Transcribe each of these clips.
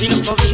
Feeling for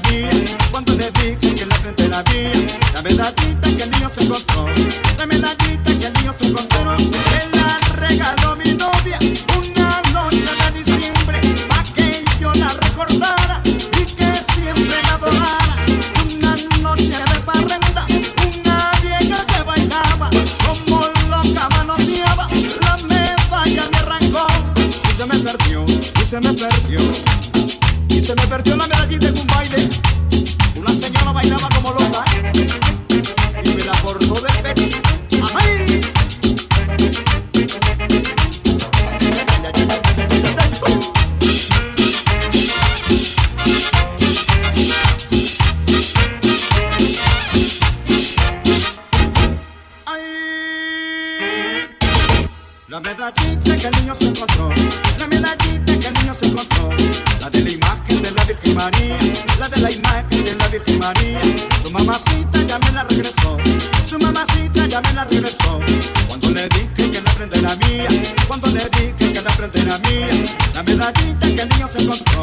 mí. La medallita que el niño se encontró, la medallita que el niño se encontró, la de la imagen de la Virgen María, la de la imagen de la Virgen María. Su mamacita ya me la regresó, su mamacita ya me la regresó. Cuando le dije que la prenda era mía, cuando le dije que la prenda era mía, la medallita que el niño se encontró.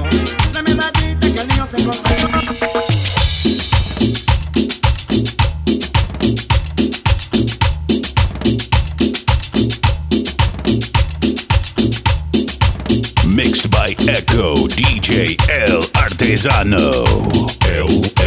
artesano. É Eu